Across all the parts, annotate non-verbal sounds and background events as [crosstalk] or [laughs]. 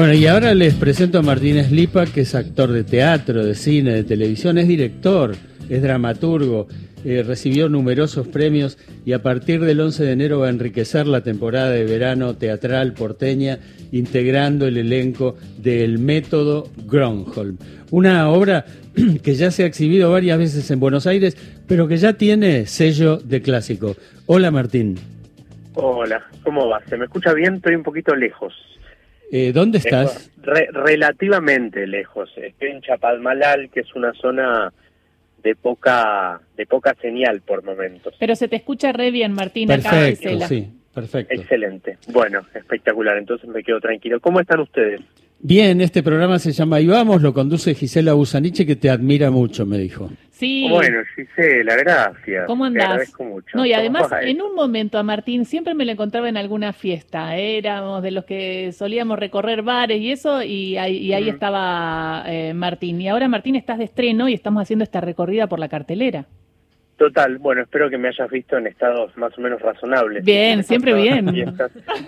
Bueno, y ahora les presento a Martín Slipa, que es actor de teatro, de cine, de televisión, es director, es dramaturgo, eh, recibió numerosos premios y a partir del 11 de enero va a enriquecer la temporada de verano teatral porteña integrando el elenco del método Gronholm. Una obra [clears throat] que ya se ha exhibido varias veces en Buenos Aires, pero que ya tiene sello de clásico. Hola Martín. Hola, ¿cómo va? ¿Se me escucha bien? Estoy un poquito lejos. Eh, ¿Dónde estás? relativamente lejos. Estoy en Chapadmalal, que es una zona de poca de poca señal por momentos. Pero se te escucha re bien, Martín. Perfecto, sí, perfecto. Excelente. Bueno, espectacular. Entonces me quedo tranquilo. ¿Cómo están ustedes? Bien, este programa se llama Ahí vamos, lo conduce Gisela Busaniche, que te admira mucho, me dijo. Sí. Bueno, Gisela, gracias. ¿Cómo andás? Te agradezco mucho. No, y además, en un momento a Martín siempre me lo encontraba en alguna fiesta. Éramos de los que solíamos recorrer bares y eso, y ahí, ahí estaba eh, Martín. Y ahora, Martín, estás de estreno y estamos haciendo esta recorrida por la cartelera. Total, bueno, espero que me hayas visto en estados más o menos razonables. Bien, siempre bien.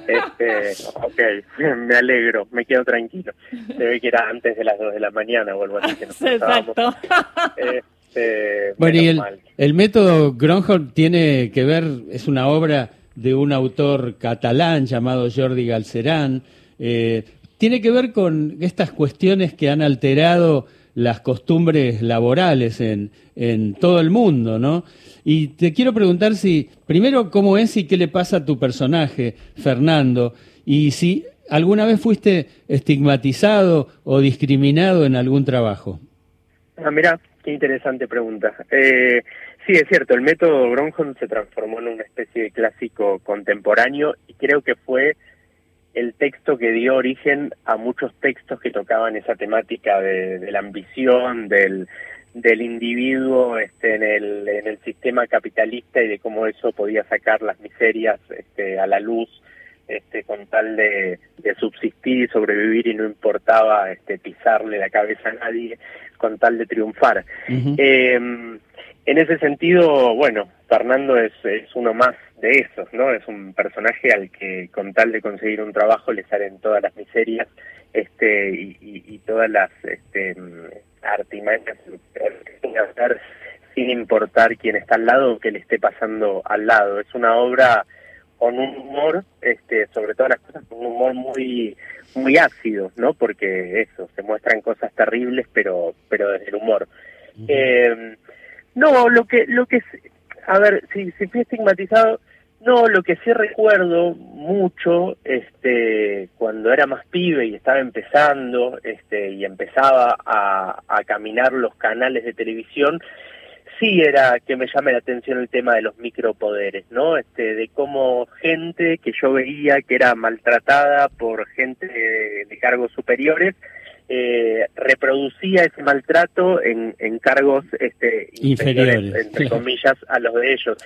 Este, ok, [laughs] me alegro, me quedo tranquilo. Se ve que era antes de las 2 de la mañana o algo así. Que [laughs] Exacto. Este, bueno, y el, método Gronholm tiene que ver, es una obra de un autor catalán llamado Jordi Galcerán. Eh, tiene que ver con estas cuestiones que han alterado las costumbres laborales en, en todo el mundo, ¿no? Y te quiero preguntar si, primero, cómo es y qué le pasa a tu personaje, Fernando, y si alguna vez fuiste estigmatizado o discriminado en algún trabajo. Ah, mira, qué interesante pregunta. Eh, sí, es cierto, el método Gronholm se transformó en una especie de clásico contemporáneo y creo que fue el texto que dio origen a muchos textos que tocaban esa temática de, la ambición, del, del individuo este, en, el, en el sistema capitalista y de cómo eso podía sacar las miserias este, a la luz este, con tal de, subsistir y sobrevivir y no importaba este, pisarle la cabeza a nadie con tal de triunfar. Em, en ese sentido, bueno, Fernando es, es uno más de esos, ¿no? Es un personaje al que con tal de conseguir un trabajo le salen todas las miserias este y, y, todas las este, artimañas que hacer sin importar quién está al lado o qué le esté pasando al lado. Es una obra con un humor, este, sobre todas las cosas, con un humor muy muy ácido, ¿no? Porque eso, se muestran cosas terribles, pero pero desde el humor. eh, no, lo que lo que a ver, si si fui estigmatizado no, lo que sí recuerdo mucho, este, cuando era más pibe y estaba empezando, este, y empezaba a, a caminar los canales de televisión, sí era que me llame la atención el tema de los micropoderes, ¿no? Este, de cómo gente que yo veía que era maltratada por gente de, cargos superiores, eh, reproducía ese maltrato en, en cargos este, inferiores, entre comillas, a los de ellos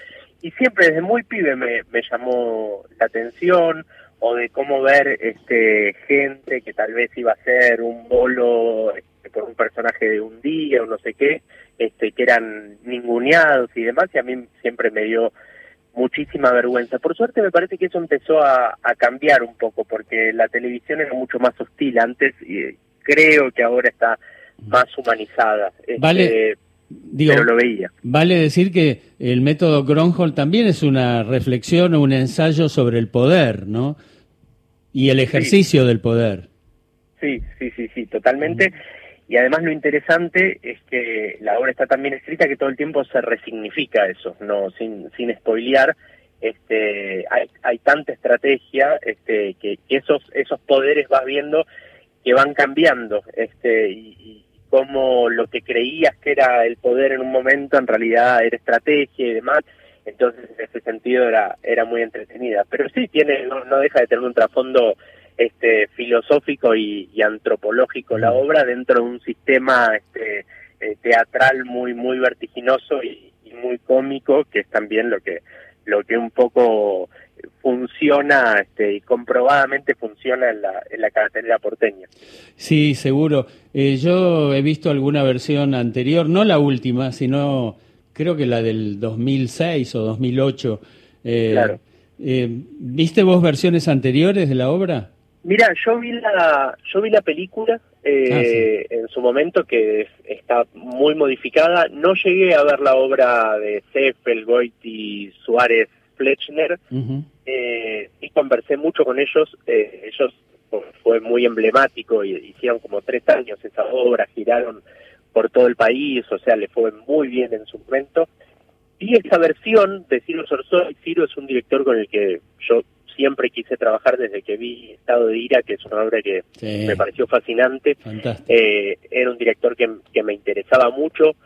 y siempre desde muy pibe me, me llamó la atención o de cómo ver este gente que tal vez iba a ser un bolo este, por un personaje de un día o no sé qué, este que eran ninguneados y demás y a mí siempre me dio muchísima vergüenza. Por suerte me parece que eso empezó a, a cambiar un poco porque la televisión era mucho más hostil antes y creo que ahora está más humanizada. Vale. Digo, lo veía. Vale decir que el método Gronholm también es una reflexión o un ensayo sobre el poder, ¿no? Y el ejercicio del poder. Sí, sí, sí, sí, totalmente. Y además lo interesante es que la obra está tan bien escrita que todo el tiempo se resignifica eso, no sin, sin spoilear. Este, hay, hay tanta estrategia este, que esos, esos poderes vas viendo que van cambiando este, y cómo lo que creías que era el poder en un momento en realidad era estrategia y demás. Entonces, en ese sentido era era muy entretenida. Pero sí, tiene no, deja de tener un trasfondo este filosófico y, antropológico la mm. obra dentro de un sistema este, eh, teatral muy muy vertiginoso y, y muy cómico, que es también lo que lo que un poco funciona este, y comprobadamente funciona en la, en la cartelera porteña. Sí, seguro. Eh, yo he visto alguna versión anterior, no la última, sino creo que la del 2006 o 2008. Eh, claro. Eh, ¿Viste vos versiones anteriores de la obra? Mira, yo vi la, yo vi la película eh, ah, en su momento que está muy modificada. No llegué a ver la obra de Seppel, Goiti, Suárez, Fletchner. Eh, y conversé mucho con ellos. Eh, ellos fue muy emblemático y hicieron como tres años esa obra, giraron por todo el país, o sea, le fue muy bien en su momento. Y esta versión de Ciro Sorsoy, Ciro es un director con el que yo siempre quise trabajar desde que vi Estado de Ira, que es una obra que me pareció fascinante. Eh, era un director que, que me interesaba mucho.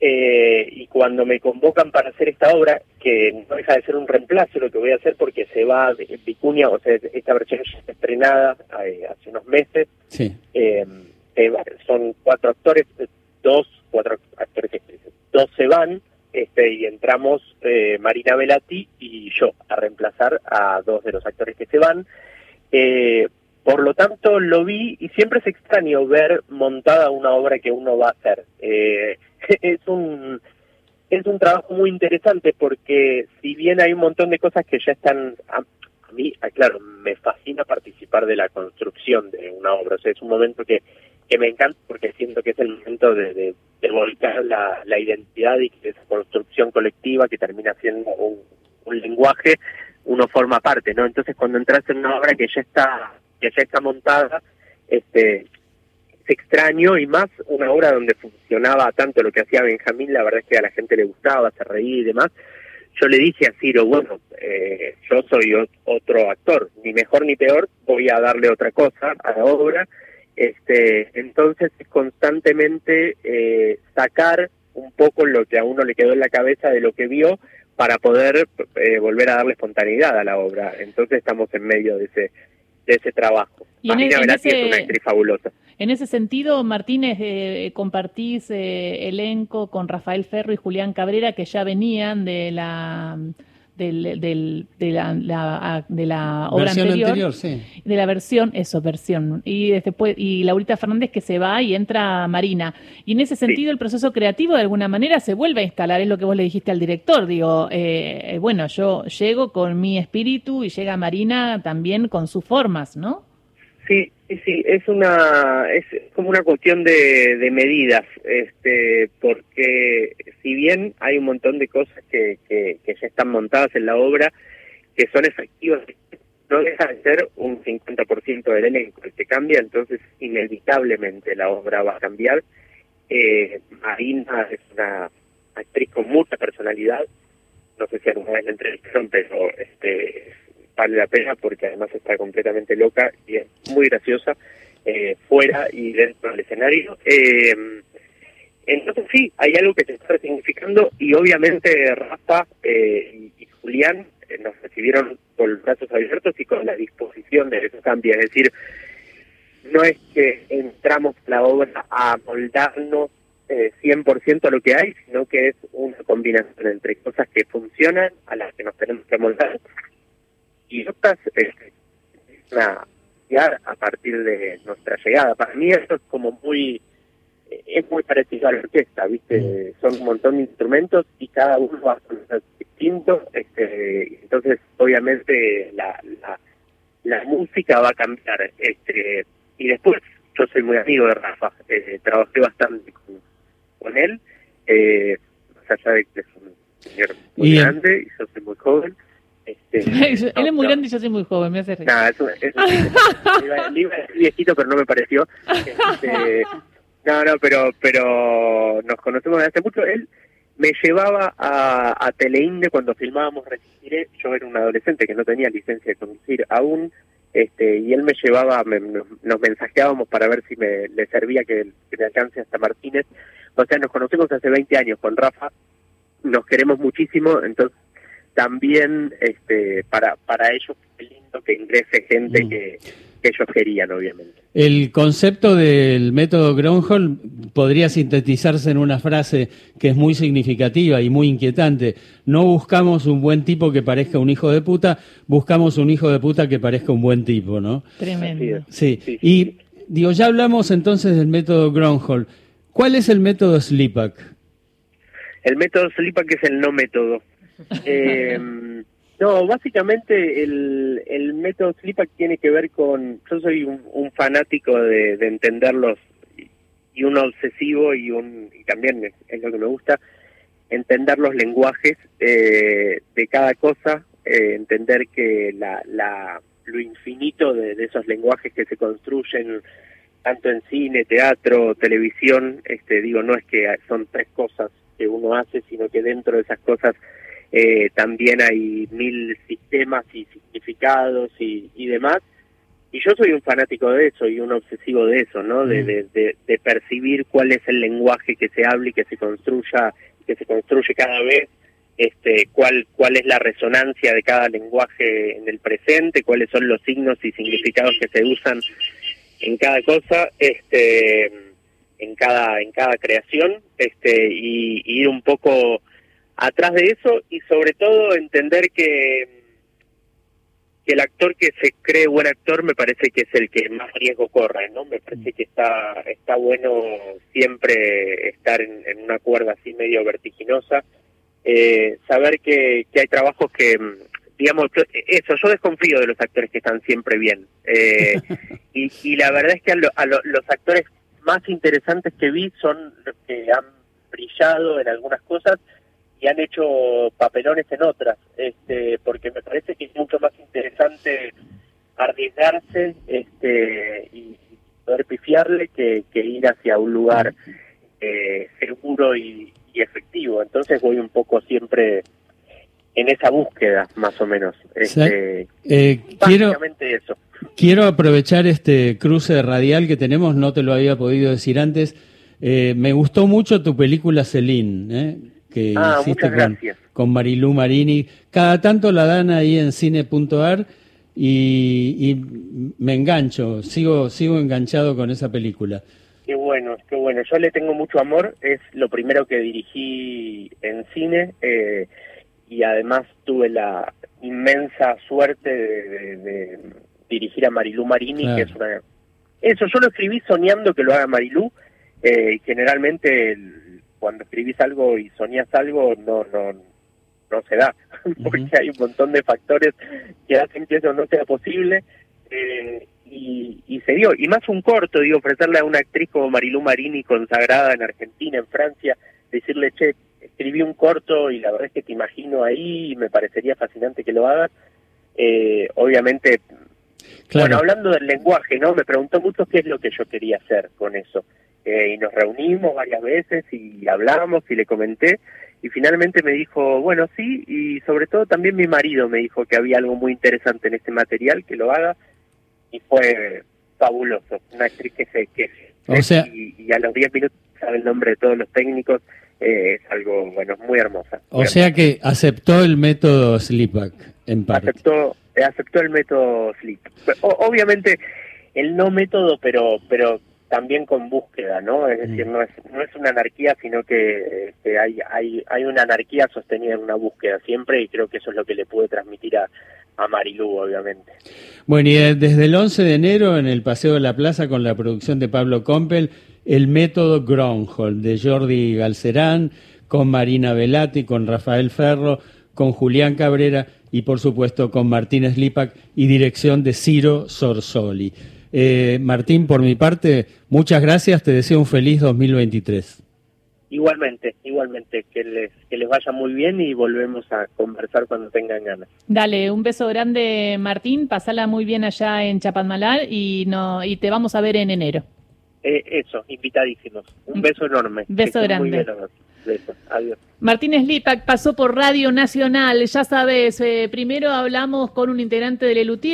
Eh, y cuando me convocan para hacer esta obra, que no deja de ser un reemplazo lo que voy a hacer porque se va Vicuña, o sea, esta versión ya está estrenada eh, hace unos meses. Eh, son cuatro actores, dos, cuatro actores, dos se van, este, y entramos Marina Velati y yo a reemplazar a dos de los actores que se van. por lo tanto, lo vi y siempre es extraño ver montada una obra que uno va a hacer. Eh, [laughs] es un es un trabajo muy interesante porque si bien hay un montón de cosas que ya están a, mí ah, claro me fascina participar de la construcción de una obra. O sea es un momento que que me encanta porque siento que es el momento de, de, volcar la, la, identidad y que esa construcción colectiva que termina siendo un, un lenguaje uno forma parte no entonces cuando entras en una obra que ya está que ya está montada este extraño y más una obra donde funcionaba tanto lo que hacía Benjamín, la verdad es que a la gente le gustaba, se reía y demás. Yo le dije a Ciro, bueno, eh, yo soy otro actor, ni mejor ni peor, voy a darle otra cosa a la obra. Este, entonces es constantemente eh, sacar un poco lo que a uno le quedó en la cabeza de lo que vio para poder eh, volver a darle espontaneidad a la obra. Entonces estamos en medio de ese de ese trabajo. Y Marina es una actriz fabulosa. En ese sentido, Martínez, eh, compartís eh, elenco con Rafael Ferro y Julián Cabrera, que ya venían de la del, de, la, de la obra anterior, de la versión, eso, versión, y después y Laurita Fernández que se va y entra Marina. Y en ese sentido el proceso creativo de alguna manera se vuelve a instalar, es lo que vos le dijiste al director, digo, eh, bueno, yo llego con mi espíritu y llega Marina también con sus formas, ¿no? Sí, sí, sí, es una es como una cuestión de, de medidas, este, porque si bien hay un montón de cosas que, que, ya están montadas en la obra que son efectivas, no deja de ser un 50% del elenco el que cambia, entonces inevitablemente la obra va a cambiar. Eh, Marina es una actriz con mucha personalidad, no sé si alguna vez la entrevistaron, pero este vale la pena porque además está completamente loca y es muy graciosa eh, fuera y dentro del escenario. Eh, entonces sí, hay algo que se está resignificando y obviamente Rafa eh, y, Julián nos recibieron con los brazos abiertos y con la disposición de eso cambia. Es decir, no es que entramos la obra a moldarnos eh, 100% a lo que hay, sino que es una combinación entre cosas que funcionan, a las que nos tenemos que moldar, este, a partir de nuestra llegada. Para mí eso es como muy es muy parecido a la orquesta, ¿viste? Mm. Son un montón de instrumentos y cada uno va a ser distinto, este, entonces obviamente la, la, la, música va a cambiar. Este, y después, yo soy muy amigo de Rafa, eh, trabajé bastante con, con él, eh, más allá de que es un señor muy grande y yo muy joven. [laughs] Él es muy grande y yo soy muy joven, me hace reír. Nada, eso, eso, [laughs] iba, iba a decir viejito, pero no me pareció. Este, no, no, pero, pero nos conocemos desde hace mucho. Él me llevaba a, a Teleinde cuando filmábamos Resistiré. Yo era un adolescente que no tenía licencia de conducir aún. Este, y él me llevaba, nos mensajeábamos para ver si me le servía que, que me alcance hasta Martínez. O sea, nos conocemos hace 20 años con Rafa, nos queremos muchísimo, entonces también este, para, para ellos es lindo que ingrese gente mm. que, ellos querían, obviamente. El concepto del método Gronholm podría sintetizarse en una frase que es muy significativa y muy inquietante. No buscamos un buen tipo que parezca un hijo de puta, buscamos un hijo de puta que parezca un buen tipo, ¿no? Tremendo. Sí, y digo, ya hablamos entonces del método Gronholm. ¿Cuál es el método Slipak? El método Slipak es el no método. Eh, No, básicamente el, el método Slipak tiene que ver con, yo soy un, fanático de, de, entenderlos y un obsesivo y un y también es, lo que me gusta entender los lenguajes eh, de cada cosa, eh, entender que la, la lo infinito de, de, esos lenguajes que se construyen tanto en cine, teatro, televisión, este digo no es que son tres cosas que uno hace, sino que dentro de esas cosas eh, también hay mil sistemas y significados y, y, demás. Y yo soy un fanático de eso y un obsesivo de eso, ¿no? De, mm. de, de, percibir cuál es el lenguaje que se habla y que se construya, que se construye cada vez, este, cuál, cuál es la resonancia de cada lenguaje en el presente, cuáles son los signos y significados que se usan en cada cosa, este, en cada, en cada creación, este, y ir un poco atrás de eso y sobre todo entender que, que el actor que se cree buen actor me parece que es el que más riesgo corre, ¿no? Me parece que está, está bueno siempre estar en, una cuerda así medio vertiginosa, eh, saber que, que hay trabajos que, digamos, eso, yo desconfío de los actores que están siempre bien. Eh, [laughs] y, y, la verdad es que a, los actores más interesantes que vi son los que han brillado en algunas cosas y han hecho papelones en otras, este, porque me parece que es mucho más interesante arriesgarse este, y poder pifiarle que, ir hacia un lugar eh, seguro y, efectivo. Entonces voy un poco siempre en esa búsqueda, más o menos. Este, eh, quiero, eso. Quiero aprovechar este cruce radial que tenemos, no te lo había podido decir antes. Eh, me gustó mucho tu película Celine. ¿eh? Que ah, hiciste con, con, Marilú Marini. Cada tanto la dan ahí en cine.ar y, y me engancho, sigo, sigo enganchado con esa película. Qué bueno, qué bueno. Yo le tengo mucho amor. Es lo primero que dirigí en cine eh, y además tuve la inmensa suerte de, dirigir a Marilú Marini, que es una... Eso, yo lo escribí soñando que lo haga Marilú. Eh, generalmente cuando escribís algo y soñás algo, no, no, no se da, [laughs] porque hay un montón de factores que hacen que eso no sea posible. Eh, y, y, se dio, y más un corto, digo, ofrecerle a una actriz como Marilú Marini, consagrada en Argentina, en Francia, decirle, che, escribí un corto y la verdad es que te imagino ahí y me parecería fascinante que lo hagas. Eh, obviamente, bueno, hablando del lenguaje, ¿no? Me preguntó mucho qué es lo que yo quería hacer con eso. Eh, y nos reunimos varias veces y hablamos y le comenté y finalmente me dijo, bueno, sí, y sobre todo también mi marido me dijo que había algo muy interesante en este material, que lo haga, y fue fabuloso, una actriz que se que o sea, y, a los 10 minutos sabe el nombre de todos los técnicos, eh, es algo, bueno, muy hermosa. o sea que aceptó el método Slipak, en parte. Aceptó, aceptó el método Slip. obviamente, el no método, pero, pero también con búsqueda, ¿no? Es decir, mm. no es, no es una anarquía, sino que, hay, hay, hay una anarquía sostenida en una búsqueda siempre y creo que eso es lo que le puede transmitir a, a Marilú, obviamente. Bueno, y desde el 11 de enero en el Paseo de la Plaza con la producción de Pablo Compel, el método Gronholm de Jordi Galcerán, con Marina Velati, con Rafael Ferro, con Julián Cabrera y por supuesto con Martínez Lipac y dirección de Ciro Sorsoli. Eh, Martín, por mi parte, muchas gracias, te deseo un feliz 2023. Igualmente, igualmente, que les, que les vaya muy bien y volvemos a conversar cuando tengan ganas. Dale, un beso grande Martín, pasala muy bien allá en Chapadmalal y, no, y te vamos a ver en enero. Eh, eso, invitadísimos. Un beso enorme. Beso grande. Beso. Adiós. Martínez Lipac pasó por Radio Nacional, ya sabes, eh, primero hablamos con un integrante del ELUTIE